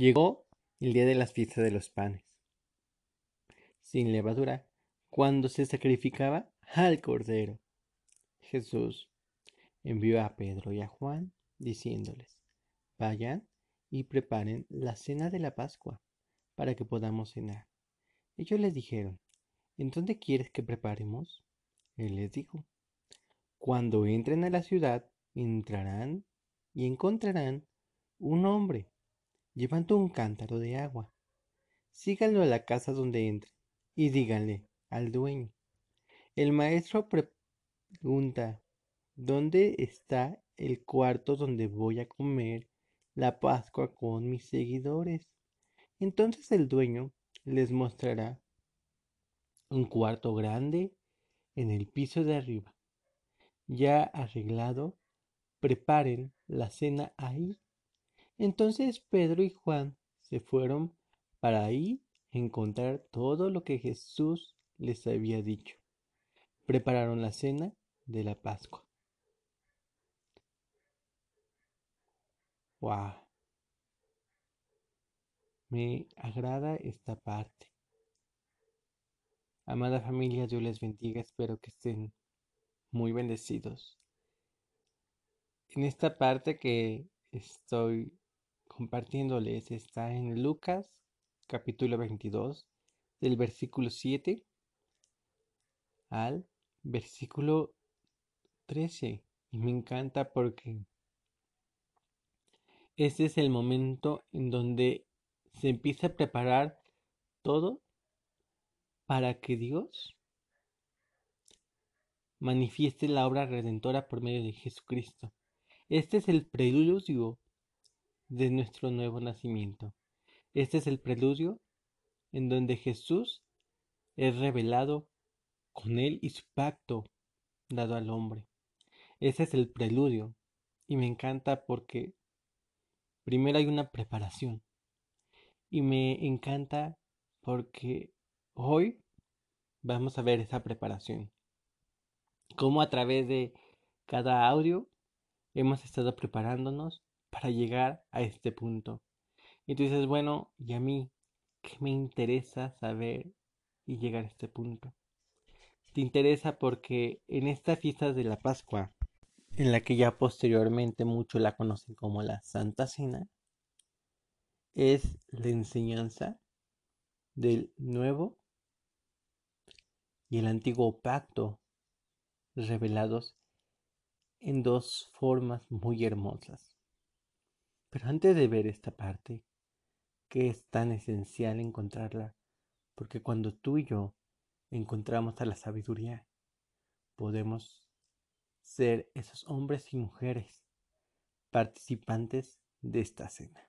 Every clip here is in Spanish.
Llegó el día de las fiestas de los panes, sin levadura, cuando se sacrificaba al Cordero. Jesús envió a Pedro y a Juan, diciéndoles, vayan y preparen la cena de la Pascua, para que podamos cenar. Ellos les dijeron, ¿en dónde quieres que preparemos? Él les dijo, cuando entren a la ciudad, entrarán y encontrarán un hombre llevando un cántaro de agua. Síganlo a la casa donde entre y díganle al dueño. El maestro pregunta, ¿dónde está el cuarto donde voy a comer la Pascua con mis seguidores? Entonces el dueño les mostrará un cuarto grande en el piso de arriba, ya arreglado. Preparen la cena ahí entonces Pedro y Juan se fueron para ahí encontrar todo lo que Jesús les había dicho. Prepararon la cena de la Pascua. ¡Wow! Me agrada esta parte. Amada familia, Dios les bendiga. Espero que estén muy bendecidos. En esta parte que estoy compartiéndoles está en Lucas capítulo 22 del versículo 7 al versículo 13 y me encanta porque ese es el momento en donde se empieza a preparar todo para que Dios manifieste la obra redentora por medio de Jesucristo. Este es el preludio de nuestro nuevo nacimiento. Este es el preludio en donde Jesús es revelado con él y su pacto dado al hombre. Ese es el preludio y me encanta porque primero hay una preparación y me encanta porque hoy vamos a ver esa preparación. Cómo a través de cada audio hemos estado preparándonos para llegar a este punto. Y tú dices, bueno, ¿y a mí qué me interesa saber y llegar a este punto? Te interesa porque en esta fiesta de la Pascua, en la que ya posteriormente muchos la conocen como la Santa Cena, es la enseñanza del nuevo y el antiguo pacto revelados en dos formas muy hermosas. Pero antes de ver esta parte, que es tan esencial encontrarla, porque cuando tú y yo encontramos a la sabiduría, podemos ser esos hombres y mujeres participantes de esta cena.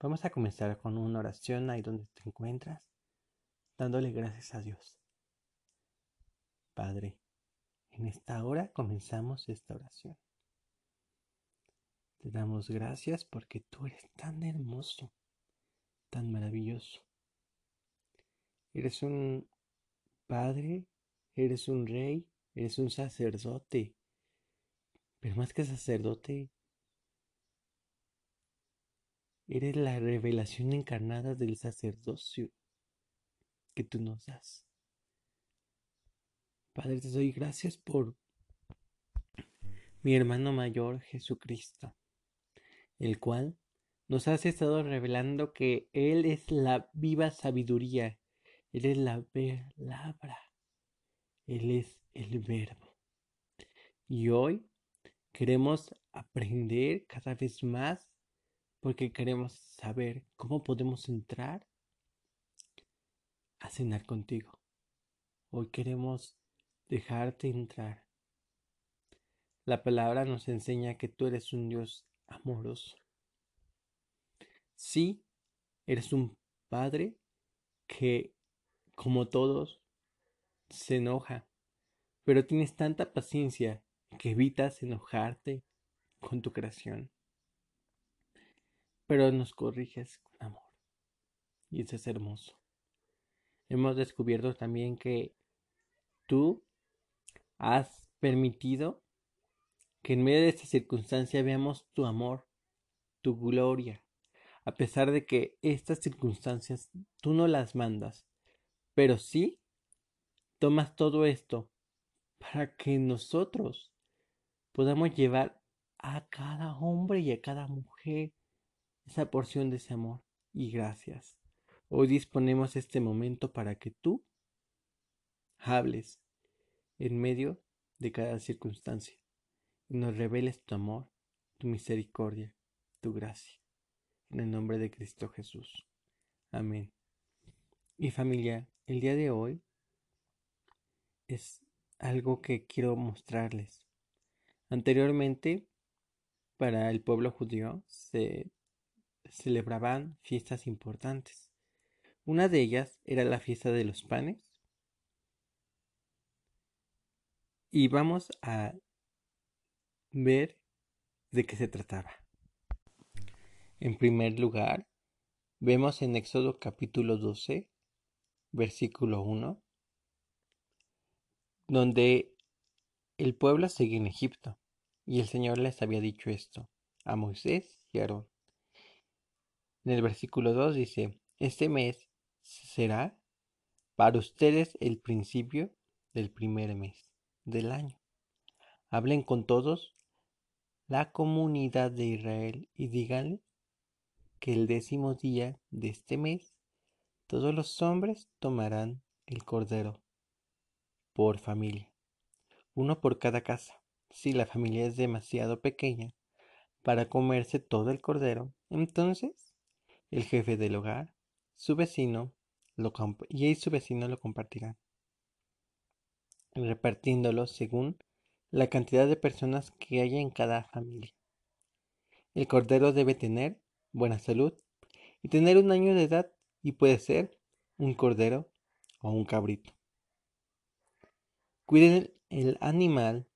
Vamos a comenzar con una oración ahí donde te encuentras, dándole gracias a Dios. Padre, en esta hora comenzamos esta oración. Te damos gracias porque tú eres tan hermoso, tan maravilloso. Eres un padre, eres un rey, eres un sacerdote. Pero más que sacerdote, eres la revelación encarnada del sacerdocio que tú nos das. Padre, te doy gracias por mi hermano mayor Jesucristo el cual nos ha estado revelando que Él es la viva sabiduría, Él es la palabra, Él es el verbo. Y hoy queremos aprender cada vez más porque queremos saber cómo podemos entrar a cenar contigo. Hoy queremos dejarte entrar. La palabra nos enseña que tú eres un Dios amoroso. Sí, eres un padre que, como todos, se enoja, pero tienes tanta paciencia que evitas enojarte con tu creación. Pero nos corriges con amor. Y eso es hermoso. Hemos descubierto también que tú has permitido que en medio de esta circunstancia veamos tu amor, tu gloria. A pesar de que estas circunstancias tú no las mandas, pero sí tomas todo esto para que nosotros podamos llevar a cada hombre y a cada mujer esa porción de ese amor y gracias. Hoy disponemos este momento para que tú hables en medio de cada circunstancia y nos reveles tu amor, tu misericordia, tu gracia. En el nombre de Cristo Jesús. Amén. Y familia, el día de hoy es algo que quiero mostrarles. Anteriormente, para el pueblo judío se celebraban fiestas importantes. Una de ellas era la fiesta de los panes. Y vamos a ver de qué se trataba. En primer lugar, vemos en Éxodo capítulo 12, versículo 1, donde el pueblo sigue en Egipto y el Señor les había dicho esto a Moisés y a Aarón. En el versículo 2 dice, este mes será para ustedes el principio del primer mes del año. Hablen con todos la comunidad de Israel y díganle que el décimo día de este mes todos los hombres tomarán el cordero por familia, uno por cada casa. Si la familia es demasiado pequeña para comerse todo el cordero, entonces el jefe del hogar, su vecino, lo y su vecino lo compartirán, repartiéndolo según la cantidad de personas que haya en cada familia. El cordero debe tener buena salud y tener un año de edad y puede ser un cordero o un cabrito. Cuiden el animal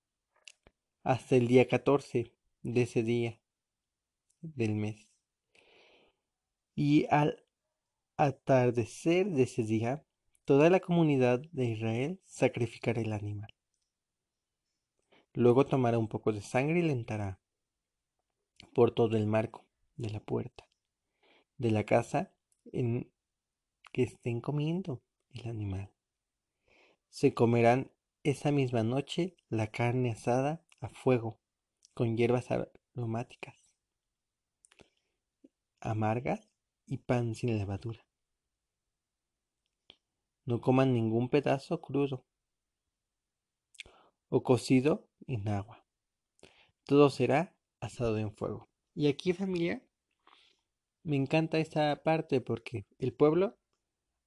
hasta el día 14 de ese día del mes. Y al atardecer de ese día, toda la comunidad de Israel sacrificará el animal. Luego tomará un poco de sangre y le untará por todo el marco de la puerta de la casa en que estén comiendo el animal. Se comerán esa misma noche la carne asada a fuego con hierbas aromáticas, amargas y pan sin levadura. No coman ningún pedazo crudo o cocido en agua. Todo será asado en fuego. Y aquí familia, me encanta esta parte porque el pueblo,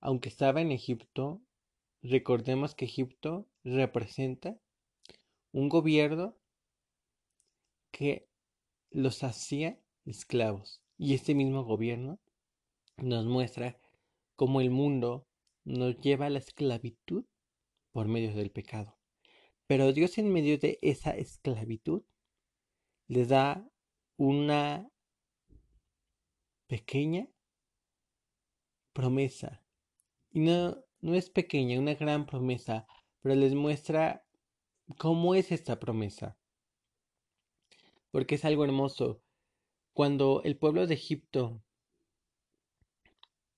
aunque estaba en Egipto, recordemos que Egipto representa un gobierno que los hacía esclavos. Y este mismo gobierno nos muestra cómo el mundo nos lleva a la esclavitud por medio del pecado. Pero Dios en medio de esa esclavitud les da una pequeña promesa. Y no, no es pequeña, una gran promesa, pero les muestra cómo es esta promesa. Porque es algo hermoso. Cuando el pueblo de Egipto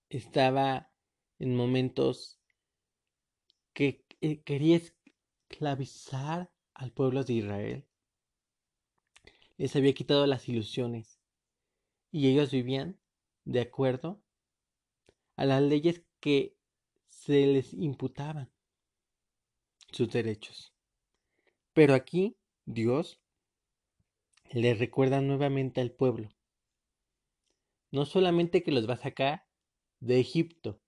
estaba en momentos que quería esclavizar al pueblo de Israel. Les había quitado las ilusiones y ellos vivían de acuerdo a las leyes que se les imputaban sus derechos. Pero aquí Dios le recuerda nuevamente al pueblo, no solamente que los va a sacar de Egipto,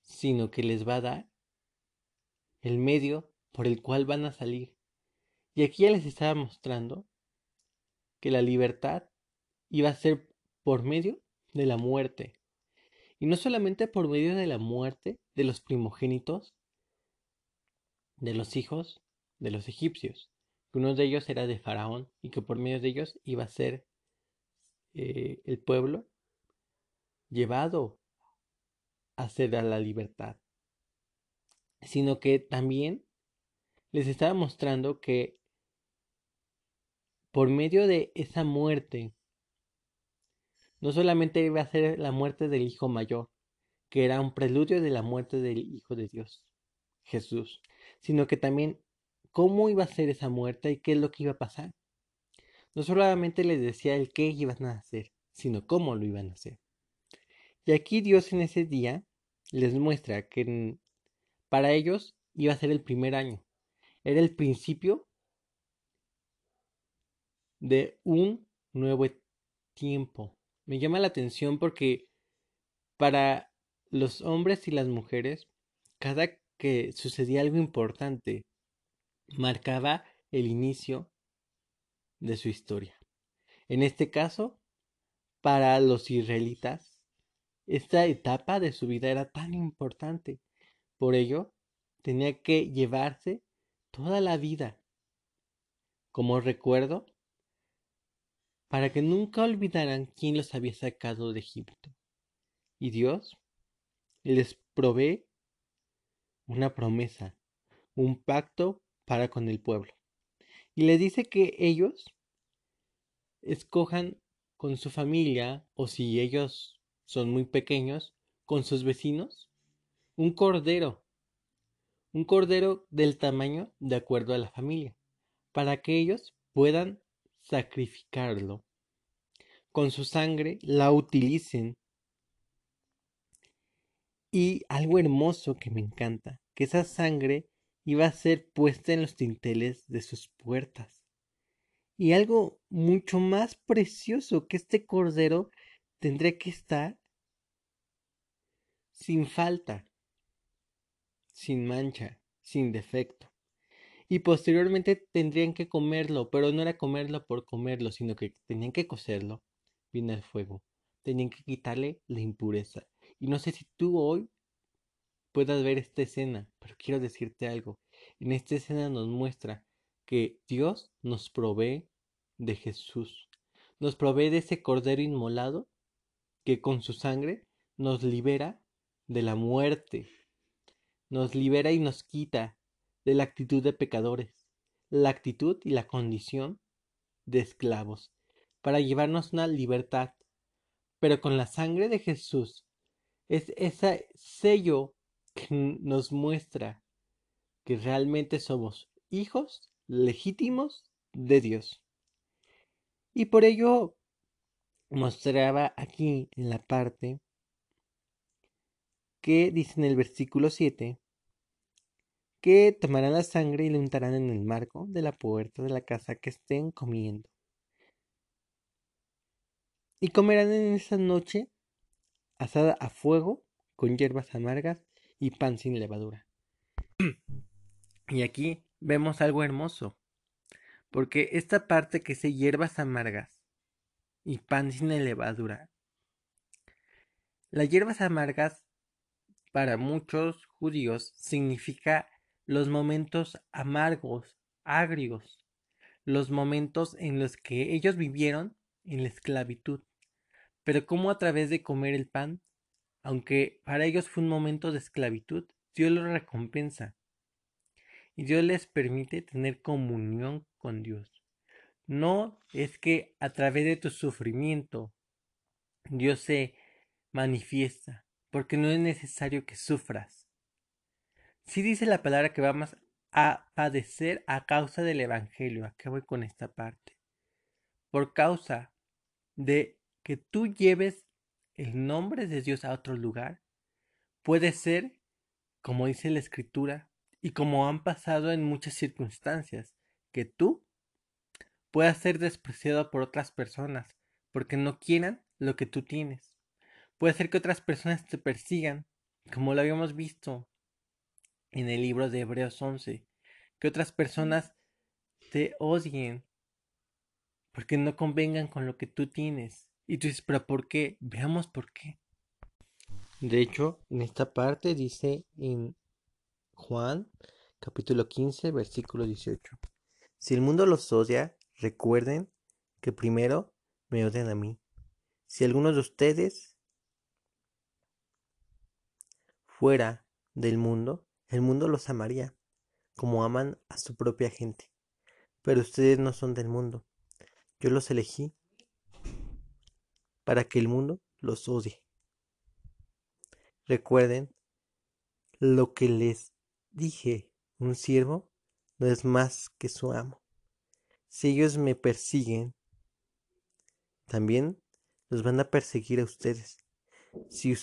sino que les va a dar el medio por el cual van a salir. Y aquí ya les estaba mostrando que la libertad iba a ser por medio de la muerte. Y no solamente por medio de la muerte de los primogénitos, de los hijos de los egipcios, que uno de ellos era de Faraón y que por medio de ellos iba a ser eh, el pueblo llevado a ser a la libertad, sino que también les estaba mostrando que por medio de esa muerte no solamente iba a ser la muerte del hijo mayor, que era un preludio de la muerte del Hijo de Dios, Jesús, sino que también cómo iba a ser esa muerte y qué es lo que iba a pasar. No solamente les decía el qué iban a hacer, sino cómo lo iban a hacer. Y aquí Dios en ese día les muestra que para ellos iba a ser el primer año. Era el principio de un nuevo tiempo. Me llama la atención porque para los hombres y las mujeres, cada que sucedía algo importante, marcaba el inicio de su historia. En este caso, para los israelitas, esta etapa de su vida era tan importante. Por ello, tenía que llevarse toda la vida como recuerdo para que nunca olvidaran quién los había sacado de Egipto. Y Dios les provee una promesa, un pacto para con el pueblo. Y le dice que ellos escojan con su familia o si ellos son muy pequeños, con sus vecinos, un cordero, un cordero del tamaño de acuerdo a la familia, para que ellos puedan sacrificarlo. Con su sangre la utilicen. Y algo hermoso que me encanta, que esa sangre iba a ser puesta en los tinteles de sus puertas. Y algo mucho más precioso que este cordero tendría que estar sin falta, sin mancha, sin defecto y posteriormente tendrían que comerlo, pero no era comerlo por comerlo, sino que tenían que cocerlo bien al fuego, tenían que quitarle la impureza. Y no sé si tú hoy puedas ver esta escena, pero quiero decirte algo. En esta escena nos muestra que Dios nos provee de Jesús, nos provee de ese cordero inmolado que con su sangre nos libera de la muerte, nos libera y nos quita de la actitud de pecadores, la actitud y la condición de esclavos, para llevarnos una libertad. Pero con la sangre de Jesús es ese sello que nos muestra que realmente somos hijos legítimos de Dios. Y por ello mostraba aquí en la parte que dice en el versículo 7, que tomarán la sangre y la untarán en el marco de la puerta de la casa que estén comiendo. Y comerán en esa noche asada a fuego con hierbas amargas y pan sin levadura. y aquí vemos algo hermoso, porque esta parte que se hierbas amargas y pan sin levadura, las hierbas amargas para muchos judíos significa los momentos amargos, agrios, los momentos en los que ellos vivieron en la esclavitud, pero como a través de comer el pan, aunque para ellos fue un momento de esclavitud, Dios los recompensa. Y Dios les permite tener comunión con Dios. No es que a través de tu sufrimiento Dios se manifiesta, porque no es necesario que sufras si dice la palabra que vamos a padecer a causa del Evangelio. ¿A voy con esta parte? Por causa de que tú lleves el nombre de Dios a otro lugar, puede ser, como dice la Escritura, y como han pasado en muchas circunstancias, que tú puedas ser despreciado por otras personas porque no quieran lo que tú tienes. Puede ser que otras personas te persigan, como lo habíamos visto en el libro de Hebreos 11, que otras personas te odien porque no convengan con lo que tú tienes. Y tú dices, pero ¿por qué? Veamos por qué. De hecho, en esta parte dice en Juan capítulo 15, versículo 18. Si el mundo los odia, recuerden que primero me odian a mí. Si alguno de ustedes fuera del mundo, el mundo los amaría, como aman a su propia gente. Pero ustedes no son del mundo. Yo los elegí para que el mundo los odie. Recuerden lo que les dije, un siervo no es más que su amo. Si ellos me persiguen, también los van a perseguir a ustedes. Si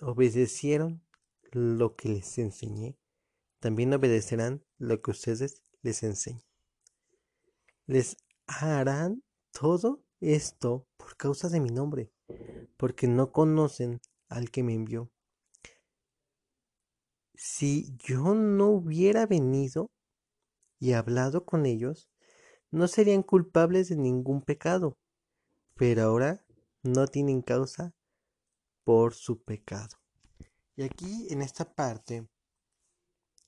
obedecieron lo que les enseñé, también obedecerán lo que ustedes les enseñen. Les harán todo esto por causa de mi nombre, porque no conocen al que me envió. Si yo no hubiera venido y hablado con ellos, no serían culpables de ningún pecado, pero ahora no tienen causa por su pecado. Y aquí en esta parte,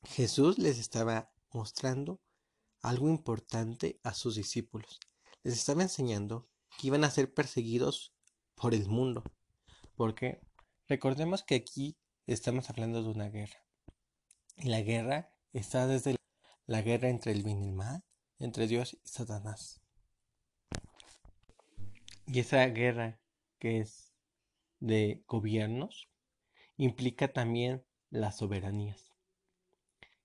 Jesús les estaba mostrando algo importante a sus discípulos. Les estaba enseñando que iban a ser perseguidos por el mundo. Porque recordemos que aquí estamos hablando de una guerra. Y la guerra está desde la guerra entre el bien y el mal, entre Dios y Satanás. Y esa guerra que es de gobiernos implica también las soberanías.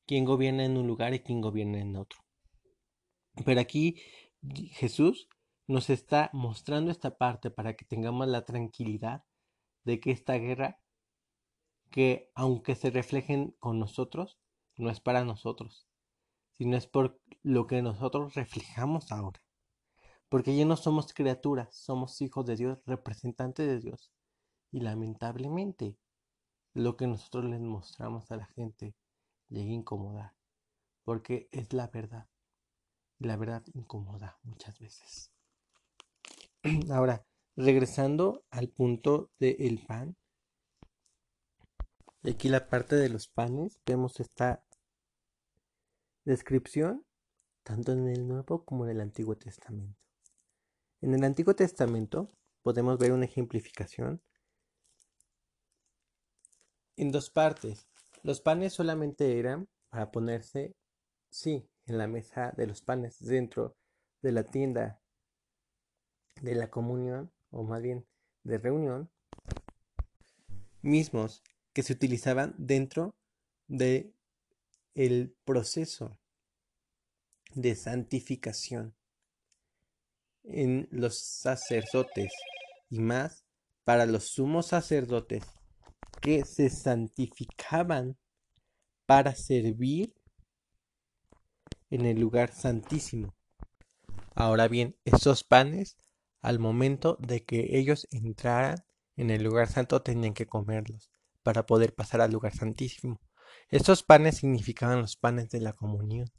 Quién gobierna en un lugar y quién gobierna en otro. Pero aquí Jesús nos está mostrando esta parte para que tengamos la tranquilidad de que esta guerra, que aunque se reflejen con nosotros, no es para nosotros, sino es por lo que nosotros reflejamos ahora. Porque ya no somos criaturas, somos hijos de Dios, representantes de Dios. Y lamentablemente, lo que nosotros les mostramos a la gente llega a incomodar. Porque es la verdad. Y la verdad incomoda muchas veces. Ahora, regresando al punto del pan. Aquí la parte de los panes, vemos esta descripción tanto en el Nuevo como en el Antiguo Testamento. En el Antiguo Testamento podemos ver una ejemplificación en dos partes. Los panes solamente eran para ponerse, sí, en la mesa de los panes dentro de la tienda de la comunión, o más bien de reunión, mismos que se utilizaban dentro de el proceso de santificación en los sacerdotes y más para los sumos sacerdotes que se santificaban para servir en el lugar santísimo. Ahora bien, esos panes, al momento de que ellos entraran en el lugar santo, tenían que comerlos para poder pasar al lugar santísimo. Estos panes significaban los panes de la comunión.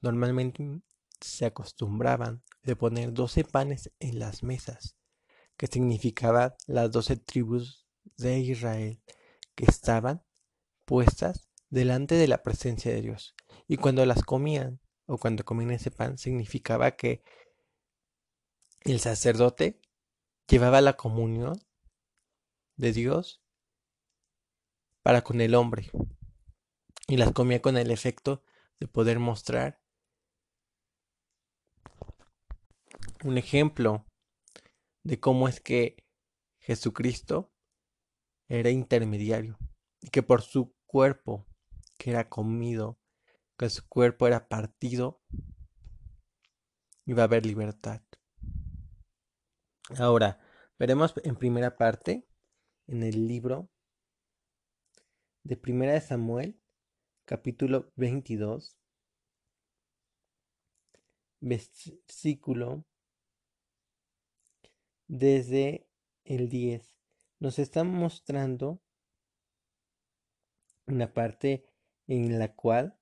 Normalmente se acostumbraban de poner doce panes en las mesas, que significaban las doce tribus de Israel estaban puestas delante de la presencia de Dios. Y cuando las comían, o cuando comían ese pan, significaba que el sacerdote llevaba la comunión de Dios para con el hombre y las comía con el efecto de poder mostrar un ejemplo de cómo es que Jesucristo era intermediario y que por su cuerpo que era comido, que su cuerpo era partido, iba a haber libertad. Ahora, veremos en primera parte, en el libro de Primera de Samuel, capítulo 22, versículo desde el 10 nos está mostrando una parte en la cual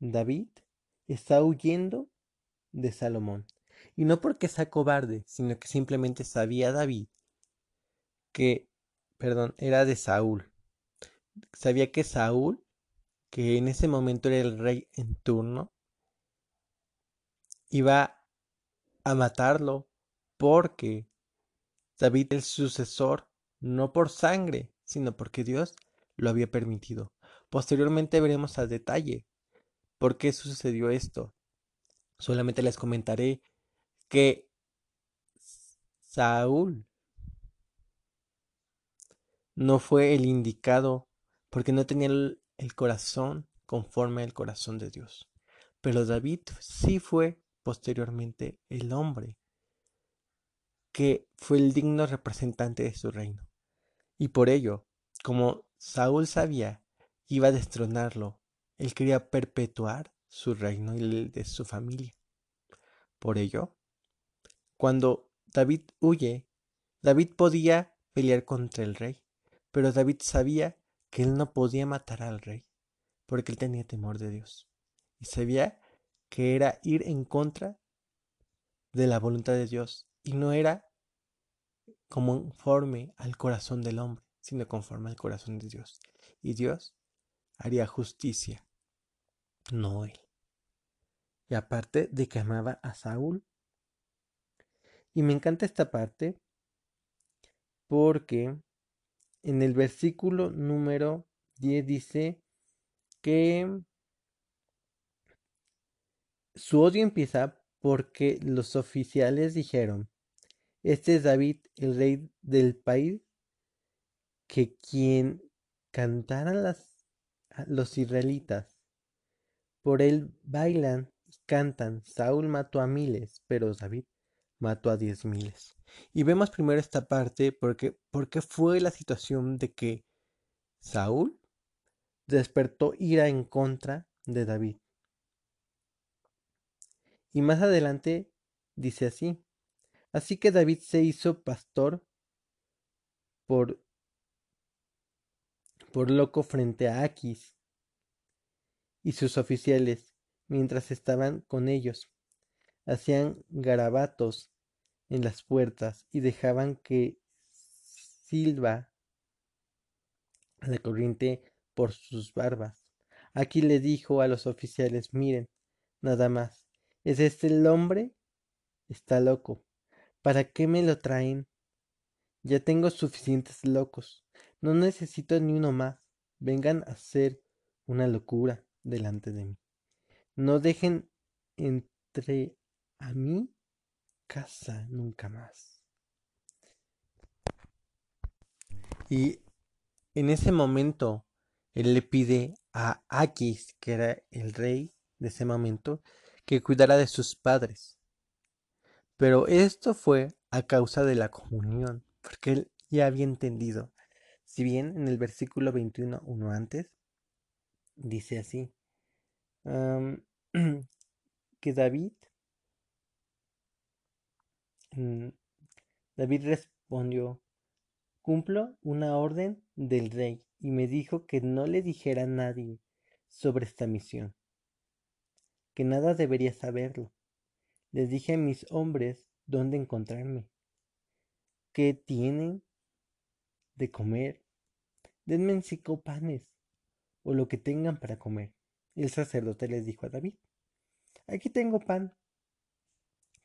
David está huyendo de Salomón. Y no porque sea cobarde, sino que simplemente sabía David que, perdón, era de Saúl. Sabía que Saúl, que en ese momento era el rey en turno, iba a matarlo porque David el sucesor, no por sangre, sino porque Dios lo había permitido. Posteriormente veremos a detalle por qué sucedió esto. Solamente les comentaré que Saúl no fue el indicado porque no tenía el, corazón conforme al corazón de Dios. Pero David sí fue posteriormente el hombre que fue el digno representante de su reino. Y por ello, como Saúl sabía que iba a destronarlo, él quería perpetuar su reino y el de su familia. Por ello, cuando David huye, David podía pelear contra el rey, pero David sabía que él no podía matar al rey, porque él tenía temor de Dios. Y sabía que era ir en contra de la voluntad de Dios, y no era conforme al corazón del hombre, sino conforme al corazón de Dios. Y Dios haría justicia, no él. Y aparte de que amaba a Saúl. Y me encanta esta parte porque en el versículo número 10 dice que su odio empieza porque los oficiales dijeron, este es David, el rey del país, que quien cantaran los israelitas, por él bailan cantan, Saúl mató a miles, pero David mató a diez miles. Y vemos primero esta parte porque, porque fue la situación de que Saúl despertó ira en contra de David. Y más adelante dice así, así que David se hizo pastor por, por loco frente a Aquis y sus oficiales mientras estaban con ellos. Hacían garabatos en las puertas y dejaban que silba la corriente por sus barbas. Aquí le dijo a los oficiales, miren, nada más, ¿es este el hombre? Está loco. ¿Para qué me lo traen? Ya tengo suficientes locos. No necesito ni uno más. Vengan a hacer una locura delante de mí. No dejen entre a mi casa nunca más. Y en ese momento él le pide a Aquis, que era el rey de ese momento, que cuidara de sus padres. Pero esto fue a causa de la comunión, porque él ya había entendido. Si bien en el versículo 21, uno antes, dice así, que David, mm, David respondió, cumplo una orden del rey y me dijo que no le dijera a nadie sobre esta misión, que nada debería saberlo. Les dije a mis hombres dónde encontrarme, qué tienen de comer, denme cinco panes o lo que tengan para comer. El sacerdote les dijo a David, aquí tengo pan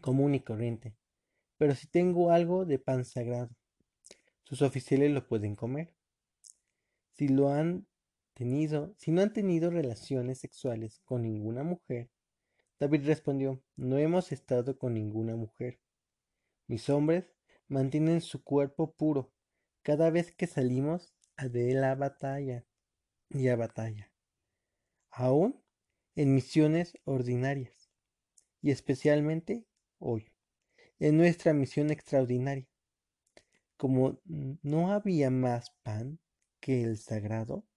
común y corriente, pero si tengo algo de pan sagrado, sus oficiales lo pueden comer. Si lo han tenido, si no han tenido relaciones sexuales con ninguna mujer, David respondió, no hemos estado con ninguna mujer. Mis hombres mantienen su cuerpo puro cada vez que salimos a de la batalla y a batalla aún en misiones ordinarias, y especialmente hoy, en nuestra misión extraordinaria. Como no había más pan que el sagrado,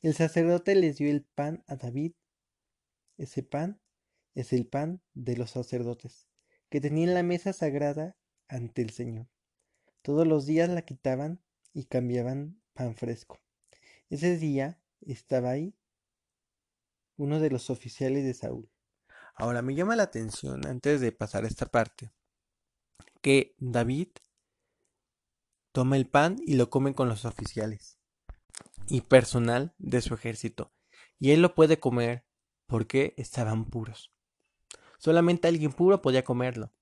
el sacerdote les dio el pan a David. Ese pan es el pan de los sacerdotes, que tenían la mesa sagrada ante el Señor. Todos los días la quitaban y cambiaban pan fresco. Ese día estaba ahí uno de los oficiales de Saúl. Ahora me llama la atención, antes de pasar a esta parte, que David toma el pan y lo come con los oficiales y personal de su ejército. Y él lo puede comer porque estaban puros. Solamente alguien puro podía comerlo.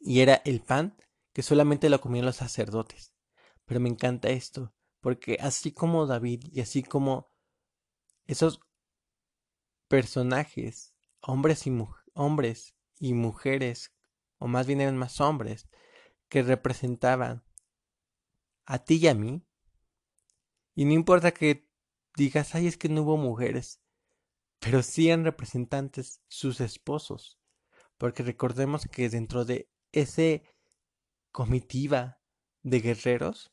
Y era el pan que solamente lo comían los sacerdotes. Pero me encanta esto, porque así como David y así como esos personajes, hombres y, hombres y mujeres, o más bien eran más hombres, que representaban a ti y a mí. Y no importa que digas, ay, es que no hubo mujeres, pero sí eran representantes sus esposos. Porque recordemos que dentro de ese comitiva de guerreros,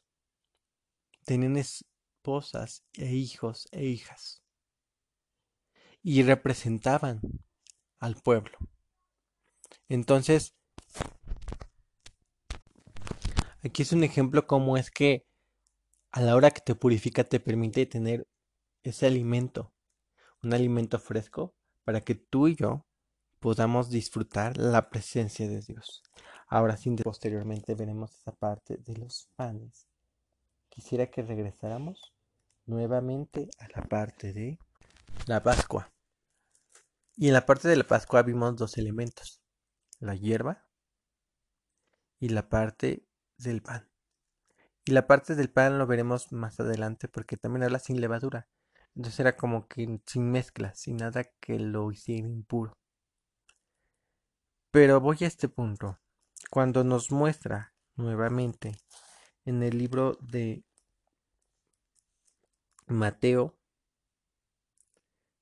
tenían esposas e hijos e hijas. Y representaban al pueblo. Entonces, aquí es un ejemplo como es que a la hora que te purifica te permite tener ese alimento, un alimento fresco, para que tú y yo podamos disfrutar la presencia de Dios. Ahora sí, posteriormente veremos esa parte de los panes. Quisiera que regresáramos nuevamente a la parte de la Pascua. Y en la parte de la Pascua vimos dos elementos, la hierba y la parte del pan. Y la parte del pan lo veremos más adelante porque también habla sin levadura. Entonces era como que sin mezcla, sin nada que lo hiciera impuro. Pero voy a este punto. Cuando nos muestra nuevamente en el libro de Mateo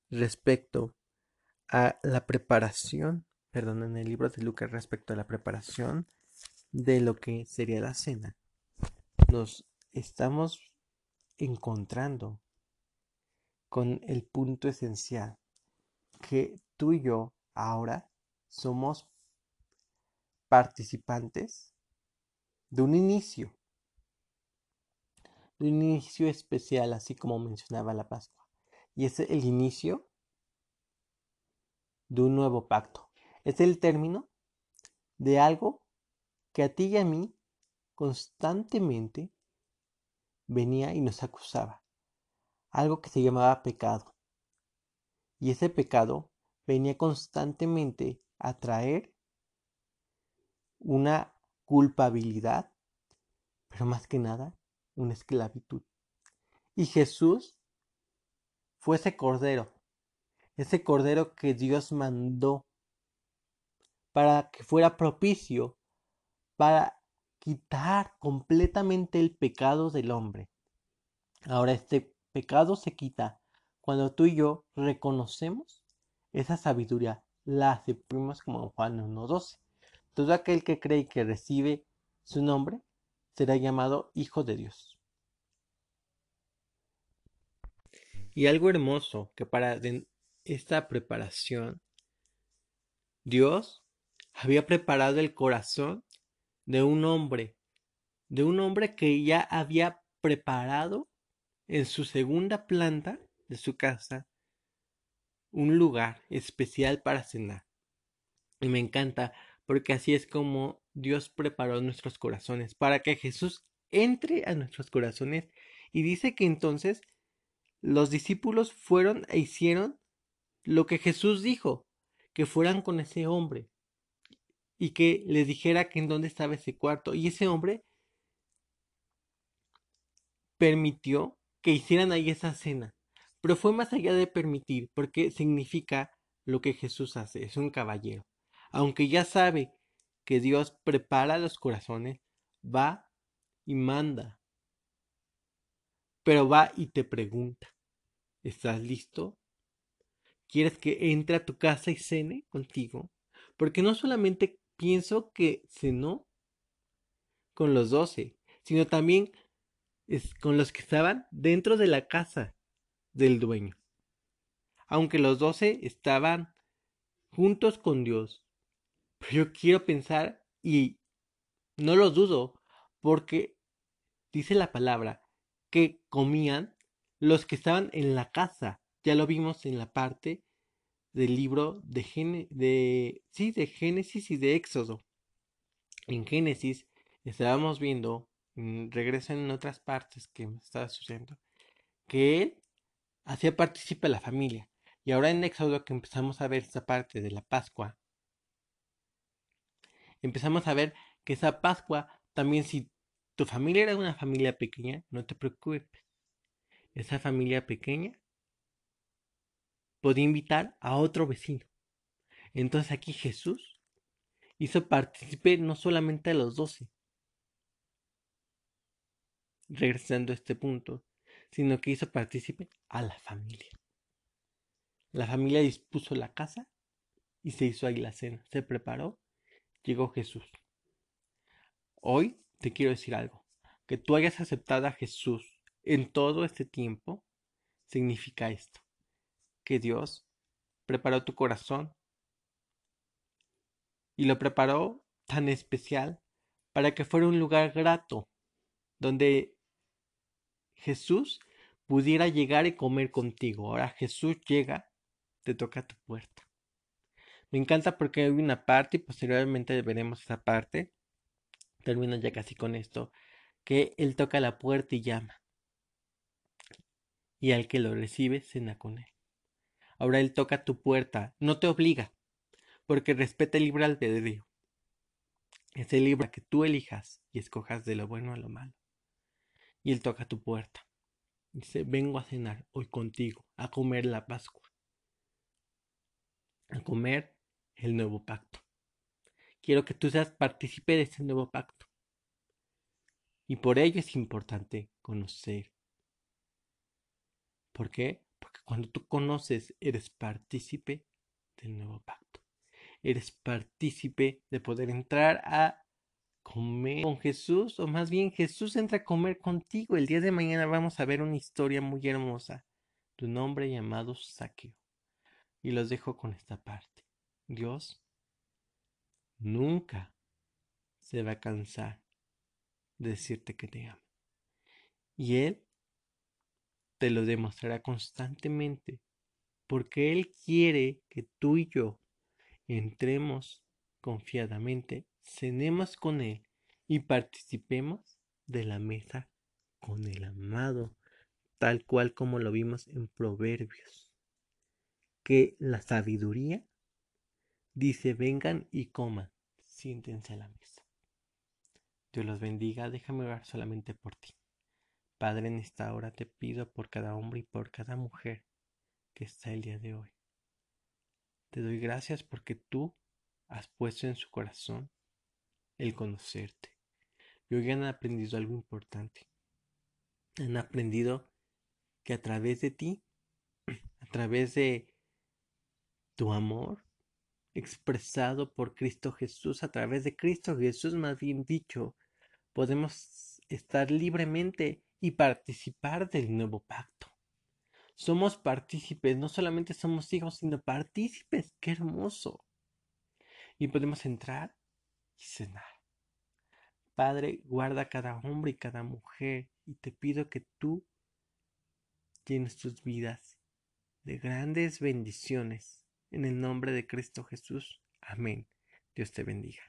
respecto a la preparación, perdón, en el libro de Lucas respecto a la preparación de lo que sería la cena, nos estamos encontrando con el punto esencial que tú y yo ahora somos participantes de un inicio, de un inicio especial, así como mencionaba la Pascua. Y es el inicio de un nuevo pacto. Es el término de algo que a ti y a mí constantemente venía y nos acusaba. Algo que se llamaba pecado. Y ese pecado venía constantemente a traer una culpabilidad, pero más que nada una esclavitud. Y Jesús fue ese cordero, ese cordero que Dios mandó para que fuera propicio, para quitar completamente el pecado del hombre. Ahora este pecado se quita cuando tú y yo reconocemos esa sabiduría, la aceptamos como Juan 1.12. Todo aquel que cree que recibe su nombre será llamado Hijo de Dios. Y algo hermoso que para esta preparación, Dios había preparado el corazón de un hombre, de un hombre que ya había preparado en su segunda planta de su casa un lugar especial para cenar. Y me encanta porque así es como Dios preparó nuestros corazones, para que Jesús entre a nuestros corazones. Y dice que entonces los discípulos fueron e hicieron lo que Jesús dijo, que fueran con ese hombre y que les dijera que en dónde estaba ese cuarto. Y ese hombre permitió que hicieran ahí esa cena. Pero fue más allá de permitir, porque significa lo que Jesús hace, es un caballero aunque ya sabe que Dios prepara los corazones, va y manda. Pero va y te pregunta, ¿estás listo? ¿Quieres que entre a tu casa y cene contigo? Porque no solamente pienso que cenó con los doce, sino también con los que estaban dentro de la casa del dueño. Aunque los doce estaban juntos con Dios, pero yo quiero pensar y no lo dudo porque dice la palabra que comían los que estaban en la casa. Ya lo vimos en la parte del libro de, de, sí, de Génesis y de Éxodo. En Génesis estábamos viendo, regreso en otras partes que me estaba sucediendo, que él hacía partícipe a la familia. Y ahora en Éxodo que empezamos a ver esta parte de la Pascua, empezamos a ver que esa Pascua también si tu familia era una familia pequeña, no te preocupes. Esa familia pequeña podía invitar a otro vecino. Entonces aquí Jesús hizo partícipe no solamente a los doce, regresando a este punto, sino que hizo partícipe a la familia. La familia dispuso la casa y se hizo ahí la cena. Se preparó, llegó Jesús. Hoy te quiero decir algo. Que tú hayas aceptado a Jesús en todo este tiempo significa esto. Que Dios preparó tu corazón y lo preparó tan especial para que fuera un lugar grato donde Jesús pudiera llegar y comer contigo. Ahora Jesús llega, te toca tu puerta. Me encanta porque hay una parte y posteriormente veremos esa parte. Termino ya casi con esto. Que Él toca la puerta y llama. Y al que lo recibe, cena con Él. Ahora Él toca tu puerta. No te obliga. Porque respeta el libre albedrío. Es el libro que tú elijas y escojas de lo bueno a lo malo. Y Él toca tu puerta. Dice, vengo a cenar hoy contigo, a comer la Pascua. A comer el nuevo pacto. Quiero que tú seas partícipe de este nuevo pacto. Y por ello es importante conocer. ¿Por qué? Porque cuando tú conoces, eres partícipe del nuevo pacto. Eres partícipe de poder entrar a comer con Jesús, o más bien Jesús entra a comer contigo. El día de mañana vamos a ver una historia muy hermosa de un hombre llamado Saqueo. Y los dejo con esta parte. Dios nunca se va a cansar de decirte que te ama. Y Él te lo demostrará constantemente porque Él quiere que tú y yo entremos confiadamente, cenemos con Él y participemos de la mesa con el amado, tal cual como lo vimos en Proverbios. Que la sabiduría Dice, vengan y coman, siéntense a la mesa. Dios los bendiga, déjame orar solamente por ti. Padre, en esta hora te pido por cada hombre y por cada mujer que está el día de hoy. Te doy gracias porque tú has puesto en su corazón el conocerte. Y hoy han aprendido algo importante. Han aprendido que a través de ti, a través de tu amor, expresado por Cristo Jesús, a través de Cristo Jesús, más bien dicho, podemos estar libremente y participar del nuevo pacto. Somos partícipes, no solamente somos hijos, sino partícipes. ¡Qué hermoso! Y podemos entrar y cenar. Padre, guarda a cada hombre y cada mujer y te pido que tú llenes tus vidas de grandes bendiciones en el nombre de Cristo Jesús. Amén. Dios te bendiga.